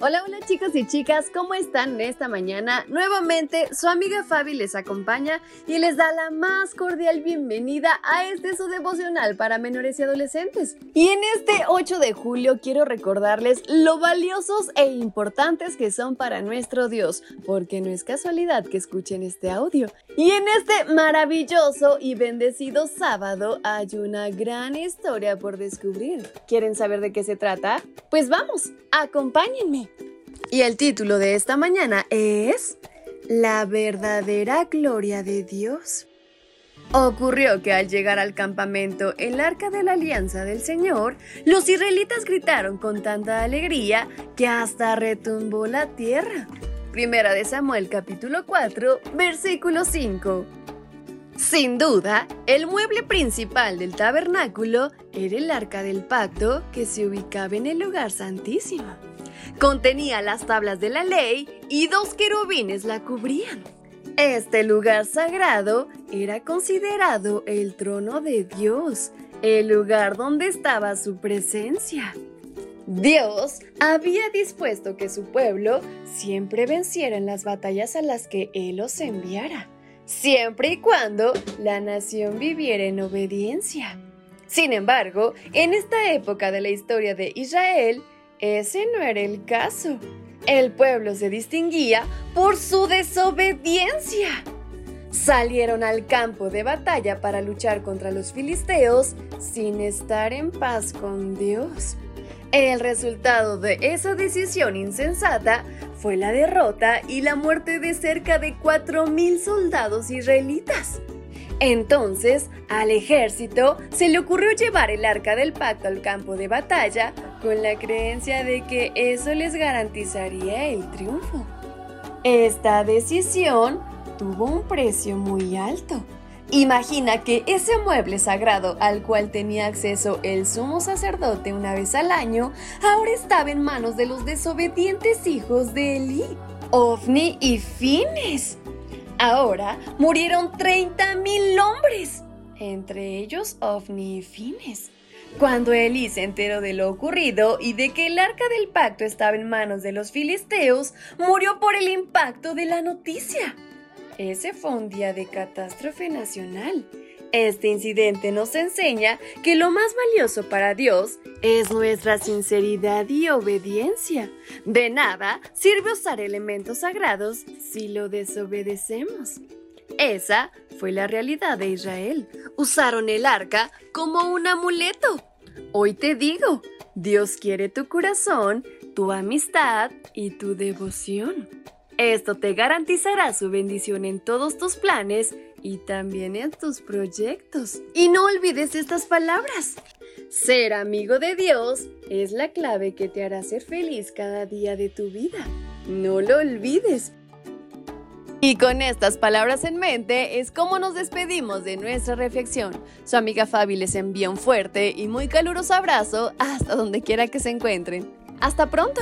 Hola, hola chicos y chicas, ¿cómo están esta mañana? Nuevamente, su amiga Fabi les acompaña y les da la más cordial bienvenida a este su devocional para menores y adolescentes. Y en este 8 de julio quiero recordarles lo valiosos e importantes que son para nuestro Dios, porque no es casualidad que escuchen este audio. Y en este maravilloso y bendecido sábado hay una gran historia por descubrir. ¿Quieren saber de qué se trata? Pues vamos, acompáñenme. Y el título de esta mañana es La verdadera gloria de Dios. Ocurrió que al llegar al campamento el arca de la alianza del Señor, los israelitas gritaron con tanta alegría que hasta retumbó la tierra. Primera de Samuel capítulo 4, versículo 5. Sin duda, el mueble principal del tabernáculo era el arca del pacto que se ubicaba en el lugar santísimo. Contenía las tablas de la ley y dos querubines la cubrían. Este lugar sagrado era considerado el trono de Dios, el lugar donde estaba su presencia. Dios había dispuesto que su pueblo siempre venciera en las batallas a las que Él los enviara, siempre y cuando la nación viviera en obediencia. Sin embargo, en esta época de la historia de Israel, ese no era el caso. El pueblo se distinguía por su desobediencia. Salieron al campo de batalla para luchar contra los filisteos sin estar en paz con Dios. El resultado de esa decisión insensata fue la derrota y la muerte de cerca de 4.000 soldados israelitas. Entonces, al ejército se le ocurrió llevar el arca del pacto al campo de batalla con la creencia de que eso les garantizaría el triunfo. Esta decisión tuvo un precio muy alto. Imagina que ese mueble sagrado al cual tenía acceso el sumo sacerdote una vez al año, ahora estaba en manos de los desobedientes hijos de Eli, Ofni y Fines. Ahora murieron 30.000 hombres, entre ellos Ofni y Fines. Cuando Elí se enteró de lo ocurrido y de que el arca del pacto estaba en manos de los filisteos, murió por el impacto de la noticia. Ese fue un día de catástrofe nacional. Este incidente nos enseña que lo más valioso para Dios es nuestra sinceridad y obediencia. De nada sirve usar elementos sagrados si lo desobedecemos. Esa fue la realidad de Israel. Usaron el arca como un amuleto. Hoy te digo, Dios quiere tu corazón, tu amistad y tu devoción. Esto te garantizará su bendición en todos tus planes y también en tus proyectos. Y no olvides estas palabras. Ser amigo de Dios es la clave que te hará ser feliz cada día de tu vida. No lo olvides. Y con estas palabras en mente es como nos despedimos de nuestra reflexión. Su amiga Fabi les envía un fuerte y muy caluroso abrazo hasta donde quiera que se encuentren. ¡Hasta pronto!